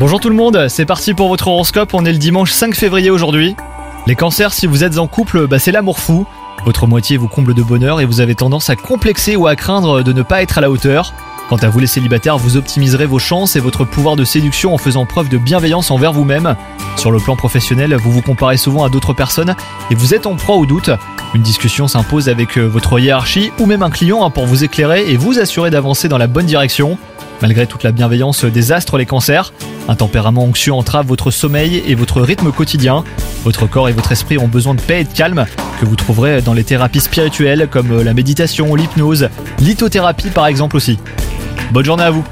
Bonjour tout le monde, c'est parti pour votre horoscope, on est le dimanche 5 février aujourd'hui. Les cancers, si vous êtes en couple, bah, c'est l'amour fou. Votre moitié vous comble de bonheur et vous avez tendance à complexer ou à craindre de ne pas être à la hauteur. Quant à vous les célibataires, vous optimiserez vos chances et votre pouvoir de séduction en faisant preuve de bienveillance envers vous-même. Sur le plan professionnel, vous vous comparez souvent à d'autres personnes et vous êtes en proie au doute. Une discussion s'impose avec euh, votre hiérarchie ou même un client hein, pour vous éclairer et vous assurer d'avancer dans la bonne direction. Malgré toute la bienveillance des astres, les cancers, un tempérament anxieux entrave votre sommeil et votre rythme quotidien. Votre corps et votre esprit ont besoin de paix et de calme, que vous trouverez dans les thérapies spirituelles comme la méditation, l'hypnose, lithothérapie par exemple aussi. Bonne journée à vous